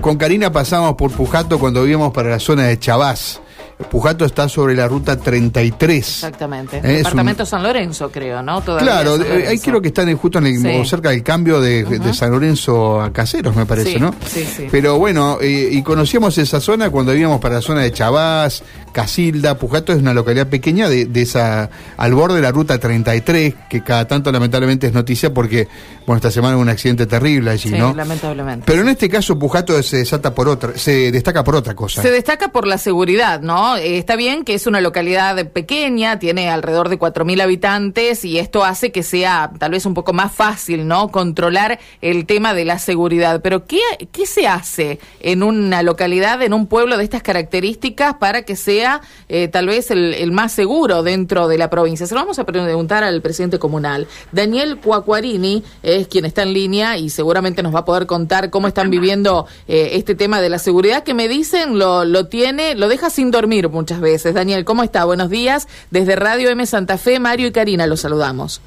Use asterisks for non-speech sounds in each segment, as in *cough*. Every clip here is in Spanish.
con Karina pasamos por Pujato cuando íbamos para la zona de Chavás. Pujato está sobre la ruta 33. Exactamente. Eh, Departamento San Lorenzo, creo, ¿no? claro, eh, ahí creo que están justo en el, cerca del cambio de, San Lorenzo a Caseros, me parece, ¿no? Sí, sí. Pero bueno, eh, y conocíamos esa zona cuando íbamos para la zona de Chavás, Casilda, Pujato es una localidad pequeña de, esa, al borde de la ruta 33, que cada tanto lamentablemente es noticia porque, bueno, esta semana hubo un accidente terrible allí, ¿no? lamentablemente. Pero en este caso Pujato se desata por otra, se destaca por otra cosa. Se destaca por la seguridad, ¿no? Eh, está bien que es una localidad pequeña, tiene alrededor de 4.000 habitantes y esto hace que sea tal vez un poco más fácil, ¿no? Controlar el tema de la seguridad. Pero ¿qué, qué se hace en una localidad, en un pueblo de estas características para que sea eh, tal vez el, más seguro dentro de la provincia? Se lo vamos a preguntar al presidente comunal. Daniel Cuacuarini es quien está en línea y seguramente nos va a poder contar cómo están viviendo eh, este tema de la seguridad que me dicen lo, lo tiene, lo deja sin dormir muchas veces. Daniel, ¿cómo está? Buenos días. Desde Radio M Santa Fe, Mario y Karina, los saludamos.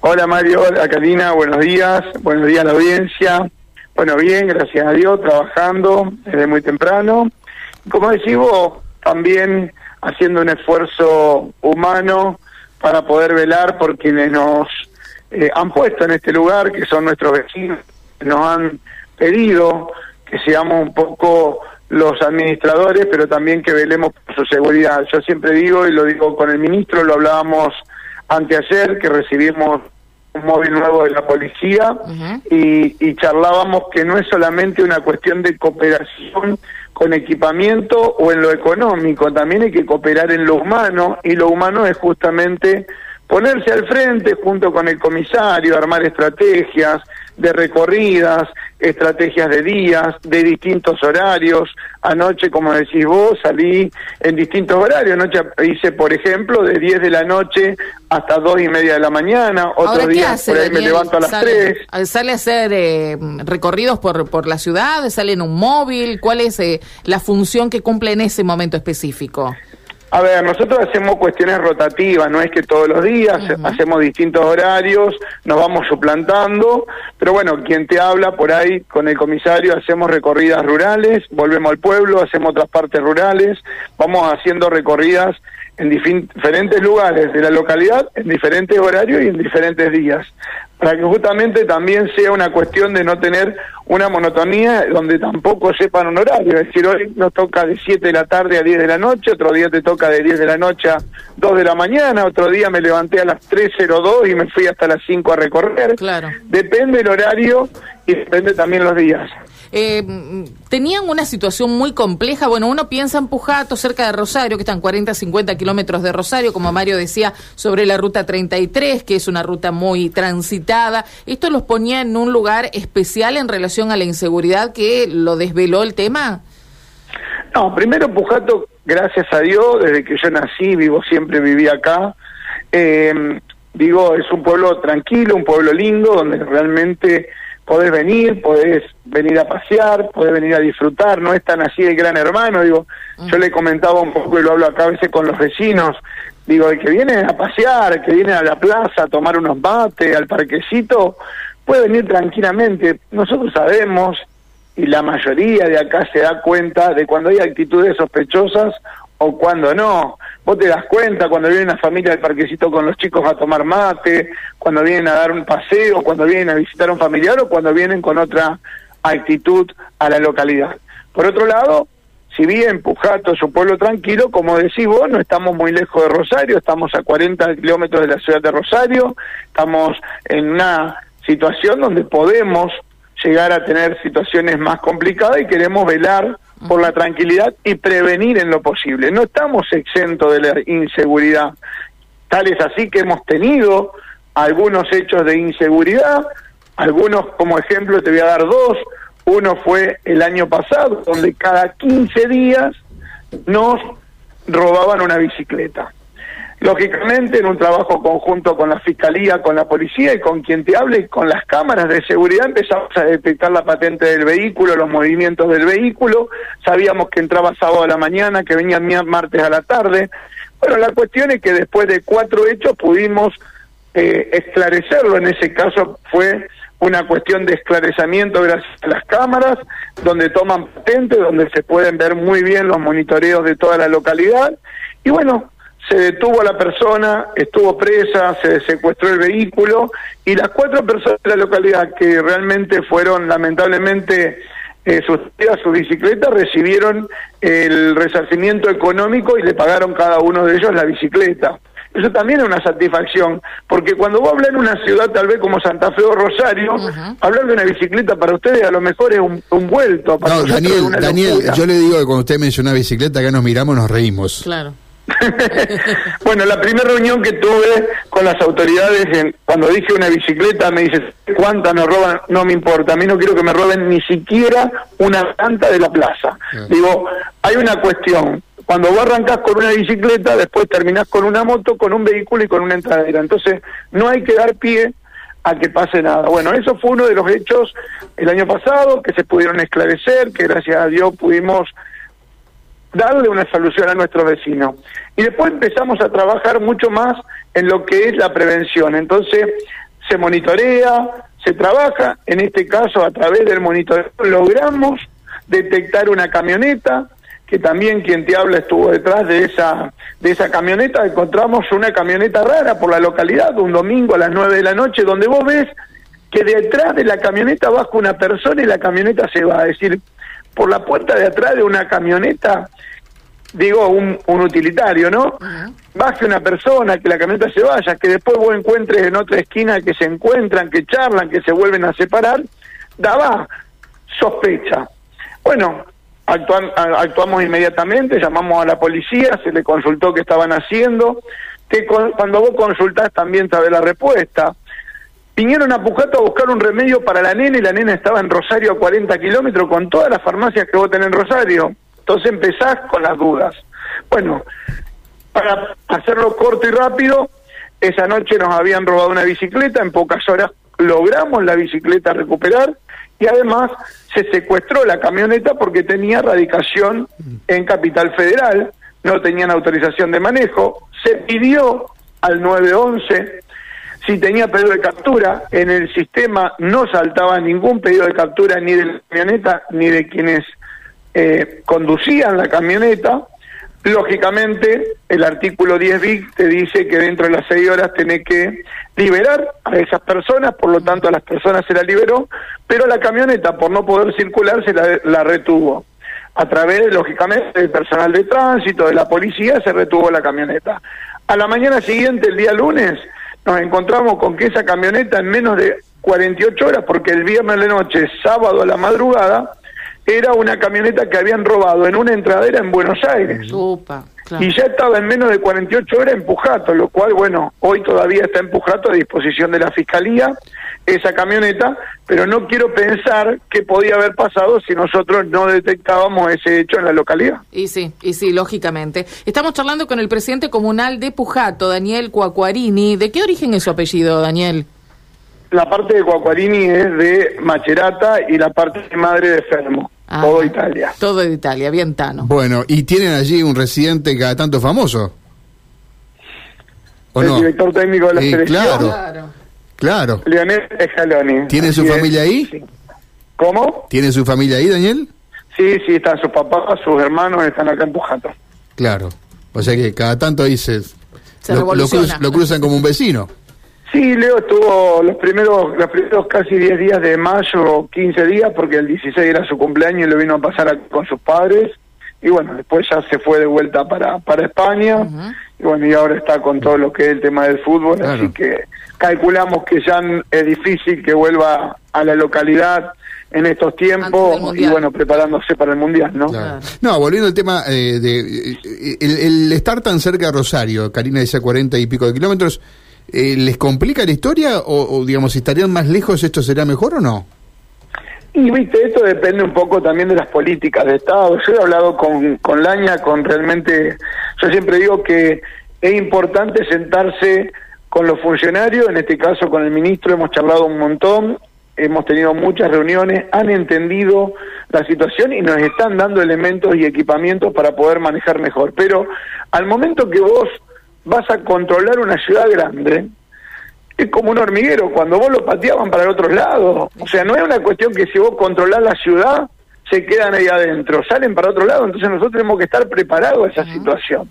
Hola Mario, hola Karina, buenos días. Buenos días a la audiencia. Bueno, bien, gracias a Dios, trabajando desde muy temprano. Como decís vos, también haciendo un esfuerzo humano para poder velar por quienes nos eh, han puesto en este lugar, que son nuestros vecinos, nos han pedido que seamos un poco los administradores, pero también que velemos por su seguridad. Yo siempre digo, y lo digo con el ministro, lo hablábamos anteayer, que recibimos un móvil nuevo de la policía y, y charlábamos que no es solamente una cuestión de cooperación con equipamiento o en lo económico, también hay que cooperar en lo humano y lo humano es justamente ponerse al frente junto con el comisario, armar estrategias de recorridas, estrategias de días, de distintos horarios. Anoche, como decís vos, salí en distintos horarios. Anoche hice, por ejemplo, de 10 de la noche hasta 2 y media de la mañana. Otro día por ahí me levanto a las 3. ¿Sale a hacer eh, recorridos por, por la ciudad? ¿Sale en un móvil? ¿Cuál es eh, la función que cumple en ese momento específico? A ver, nosotros hacemos cuestiones rotativas, no es que todos los días hacemos distintos horarios, nos vamos suplantando, pero bueno, quien te habla por ahí con el comisario hacemos recorridas rurales, volvemos al pueblo, hacemos otras partes rurales, vamos haciendo recorridas en diferentes lugares de la localidad, en diferentes horarios y en diferentes días, para que justamente también sea una cuestión de no tener una monotonía donde tampoco sepan un horario, es decir, hoy nos toca de 7 de la tarde a 10 de la noche, otro día te toca de 10 de la noche a 2 de la mañana, otro día me levanté a las 3.02 y me fui hasta las 5 a recorrer. Claro. Depende el horario y depende también los días. Eh, tenían una situación muy compleja. Bueno, uno piensa en Pujato, cerca de Rosario, que están 40, 50 kilómetros de Rosario, como Mario decía, sobre la ruta 33, que es una ruta muy transitada. Esto los ponía en un lugar especial en relación a la inseguridad que lo desveló el tema. No, primero Pujato, gracias a Dios, desde que yo nací, vivo siempre, viví acá. Eh, digo, es un pueblo tranquilo, un pueblo lindo, donde realmente podés venir, podés venir a pasear, podés venir a disfrutar, no es tan así el gran hermano, digo, yo le comentaba un poco y lo hablo acá a veces con los vecinos, digo, el que viene a pasear, el que viene a la plaza a tomar unos mates, al parquecito, puede venir tranquilamente. Nosotros sabemos, y la mayoría de acá se da cuenta de cuando hay actitudes sospechosas o cuando no. Vos te das cuenta cuando viene una familia del parquecito con los chicos a tomar mate, cuando vienen a dar un paseo, cuando vienen a visitar a un familiar o cuando vienen con otra actitud a la localidad. Por otro lado, si bien Pujato es un pueblo tranquilo, como decís vos, no estamos muy lejos de Rosario, estamos a 40 kilómetros de la ciudad de Rosario, estamos en una situación donde podemos llegar a tener situaciones más complicadas y queremos velar por la tranquilidad y prevenir en lo posible. No estamos exentos de la inseguridad. Tal es así que hemos tenido algunos hechos de inseguridad, algunos como ejemplo te voy a dar dos. Uno fue el año pasado, donde cada 15 días nos robaban una bicicleta. Lógicamente, en un trabajo conjunto con la Fiscalía, con la Policía y con quien te hable, con las cámaras de seguridad, empezamos a detectar la patente del vehículo, los movimientos del vehículo, sabíamos que entraba sábado a la mañana, que venía martes a la tarde. Bueno, la cuestión es que después de cuatro hechos pudimos eh, esclarecerlo, en ese caso fue una cuestión de esclarecimiento gracias a las cámaras, donde toman patentes, donde se pueden ver muy bien los monitoreos de toda la localidad. Y bueno, se detuvo a la persona, estuvo presa, se secuestró el vehículo y las cuatro personas de la localidad que realmente fueron lamentablemente eh, sustituidas su bicicleta recibieron el resarcimiento económico y le pagaron cada uno de ellos la bicicleta. Eso también es una satisfacción, porque cuando vos hablas en una ciudad tal vez como Santa Fe o Rosario, hablar de una bicicleta para ustedes a lo mejor es un, vuelto. no, Daniel, Daniel yo le digo que cuando usted menciona bicicleta, acá nos miramos, nos reímos. Claro. *laughs* bueno, la primera reunión que tuve con las autoridades, cuando dije una bicicleta, me dice, ¿cuántas nos roban? No me importa, a mí no quiero que me roben ni siquiera una planta de la plaza. Ah. Digo, hay una cuestión, cuando vos arrancás con una bicicleta, después terminás con una moto, con un vehículo y con una entradera. Entonces, no hay que dar pie a que pase nada. Bueno, eso fue uno de los hechos el año pasado que se pudieron esclarecer, que gracias a Dios pudimos darle una solución a nuestros vecinos. Y después empezamos a trabajar mucho más en lo que es la prevención. Entonces, se monitorea, se trabaja, en este caso a través del monitoreo logramos detectar una camioneta que también quien te habla estuvo detrás de esa de esa camioneta, encontramos una camioneta rara por la localidad un domingo a las nueve de la noche donde vos ves que detrás de la camioneta baja una persona y la camioneta se va, es decir, por la puerta de atrás de una camioneta, digo, un, un utilitario, ¿no? Baje una persona, que la camioneta se vaya, que después vos encuentres en otra esquina que se encuentran, que charlan, que se vuelven a separar, daba sospecha. Bueno, actuamos inmediatamente, llamamos a la policía, se le consultó qué estaban haciendo, que cuando vos consultás también sabés la respuesta. Vinieron a Pujato a buscar un remedio para la nena y la nena estaba en Rosario a 40 kilómetros con todas las farmacias que vos tenés en Rosario. Entonces empezás con las dudas. Bueno, para hacerlo corto y rápido, esa noche nos habían robado una bicicleta, en pocas horas logramos la bicicleta recuperar y además se secuestró la camioneta porque tenía radicación en Capital Federal, no tenían autorización de manejo, se pidió al 911 si tenía pedido de captura, en el sistema no saltaba ningún pedido de captura ni de la camioneta ni de quienes eh, conducían la camioneta, Lógicamente, el artículo 10 BIC te dice que dentro de las seis horas tenés que liberar a esas personas, por lo tanto a las personas se la liberó, pero la camioneta, por no poder circular, se la, retuvo. A través, lógicamente, del personal de tránsito, de la policía, se retuvo la camioneta. A la mañana siguiente, el día lunes, nos encontramos con que esa camioneta en menos de 48 horas, porque el viernes de noche, sábado a la madrugada, era una camioneta que habían robado en una entradera en Buenos Aires. Y ya estaba en menos de 48 horas empujato, lo cual, bueno, hoy todavía está empujato a disposición de la Fiscalía esa camioneta, pero no quiero pensar qué podía haber pasado si nosotros no detectábamos ese hecho en la localidad. Y sí, y sí, lógicamente. Estamos charlando con el presidente comunal de Pujato, Daniel Cuacuarini. ¿De qué origen es su apellido, Daniel? La parte de Cuacuarini es de Macerata y la parte de madre de Fermo. Ah, todo Italia. Todo de Italia, bien tano. Bueno, ¿y tienen allí un residente cada tanto famoso? ¿O el director técnico de la selección. Claro, claro. Leonel Escaloni. ¿Tiene su familia ahí? ¿Cómo? ¿Tiene su familia ahí, Daniel? Sí, sí, están sus papás, sus hermanos, están acá en Pujato. Claro. O sea que cada tanto ahí se, lo cruzan como un vecino. Sí, Leo estuvo los primeros, los primeros casi 10 días de mayo, 15 días, porque el 16 era su cumpleaños y lo vino a pasar con sus padres. Y bueno, después ya se fue de vuelta para, para España. Y bueno, y ahora está con todo lo que es el tema del fútbol. Así que calculamos que ya es difícil que vuelva a la localidad en estos tiempos y bueno, preparándose para el Mundial, ¿no? No, volviendo al tema eh, de eh, el, el, estar tan cerca de Rosario, Karina decía 40 y pico de kilómetros, eh, ¿les complica la historia o, digamos, si estarían más lejos, esto será mejor o no? Y viste, esto depende un poco también de las políticas de Estado. Yo he hablado con, con Laña, con realmente, yo siempre digo que es importante sentarse con los funcionarios, en este caso con el ministro, hemos charlado un montón, hemos tenido muchas reuniones, han entendido la situación y nos están dando elementos y equipamientos para poder manejar mejor. Pero al momento que vos vas a controlar una ciudad grande, es como un hormiguero, cuando vos lo pateaban para el otro lado. O sea, no es una cuestión que si vos controlás la ciudad, se quedan ahí adentro, salen para otro lado, entonces nosotros tenemos que estar preparados a esa situación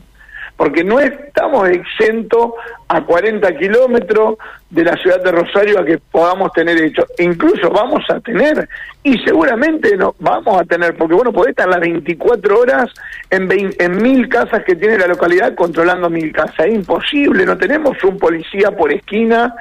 porque no estamos exentos a 40 kilómetros de la ciudad de Rosario a que podamos tener hecho. Incluso vamos a tener, y seguramente no vamos a tener, porque bueno, podés estar las 24 horas en, en mil casas que tiene la localidad controlando mil casas. Es imposible, no tenemos un policía por esquina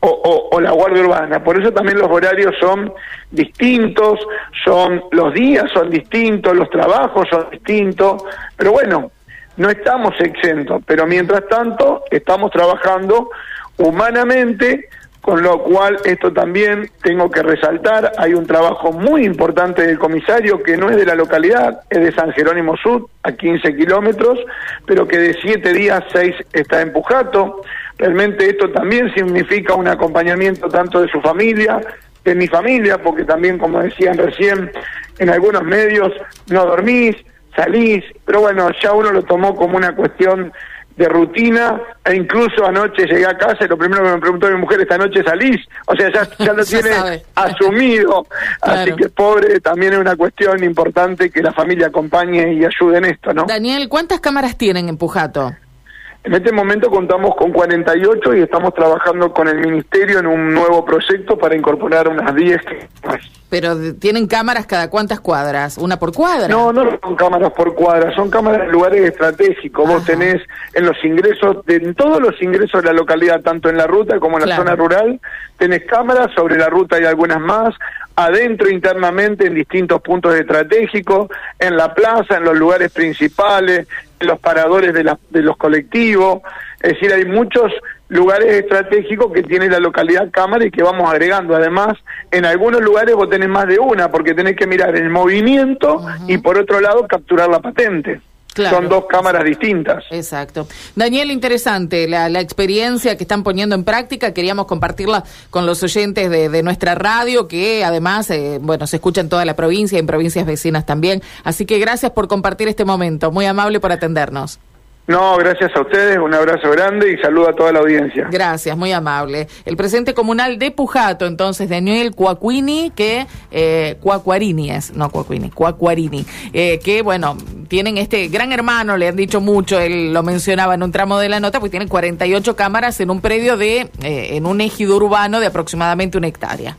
o, o, la Guardia Urbana. Por eso también los horarios son distintos, son los días son distintos, los trabajos son distintos, pero bueno, no estamos exentos, pero mientras tanto estamos trabajando humanamente, con lo cual esto también tengo que resaltar, hay un trabajo muy importante del comisario que no es de la localidad, es de San Jerónimo Sur, a 15 kilómetros, pero que de siete días, seis está en Pujato. Realmente esto también significa un acompañamiento tanto de su familia, de mi familia, porque también, como decían recién, en algunos medios no dormís, salís, pero bueno, ya uno lo tomó como una cuestión de rutina e incluso anoche llegué a casa y lo primero que me preguntó mi mujer, esta noche salís, o sea, ya, *laughs* ya lo tiene asumido, *laughs* así que pobre, también es una cuestión importante que la familia acompañe y ayude en esto, ¿no? Daniel, ¿cuántas cámaras tienen en Pujato? En este momento contamos con 48 y estamos trabajando con el Ministerio en un nuevo proyecto para incorporar unas 10 Pero tienen cámaras cada cuántas cuadras, una por cuadra. No, no son cámaras por cuadra, son cámaras en lugares estratégicos. Vos tenés en los ingresos, de, en todos los ingresos de la localidad, tanto en la ruta como en la zona rural, tenés cámaras, sobre la ruta y algunas más, adentro internamente en distintos puntos estratégicos, en la plaza, en los lugares principales, los paradores de, la, de los colectivos. Es decir, hay muchos lugares estratégicos que tiene la localidad Cámara y que vamos agregando. Además, en algunos lugares vos tenés más de una porque tenés que mirar el movimiento y por otro lado capturar la patente. Son dos cámaras distintas. Exacto. Daniel, interesante la, experiencia que están poniendo en práctica. Queríamos compartirla con los oyentes de, nuestra radio, que además, eh, bueno, se escucha en toda la provincia y en provincias vecinas también. Así que gracias por compartir este momento. Muy amable por atendernos. No, gracias a ustedes, un abrazo grande y saludo a toda la audiencia. Gracias, muy amable. El presidente comunal de Pujato, entonces, Daniel Cuacuini, que, eh, Cuacuarini es, no Cuacuini, Cuacuarini, eh, que, bueno, tienen este gran hermano, le han dicho mucho, él lo mencionaba en un tramo de la nota, pues tienen 48 cámaras en un predio de, eh, en un ejido urbano de aproximadamente una hectárea.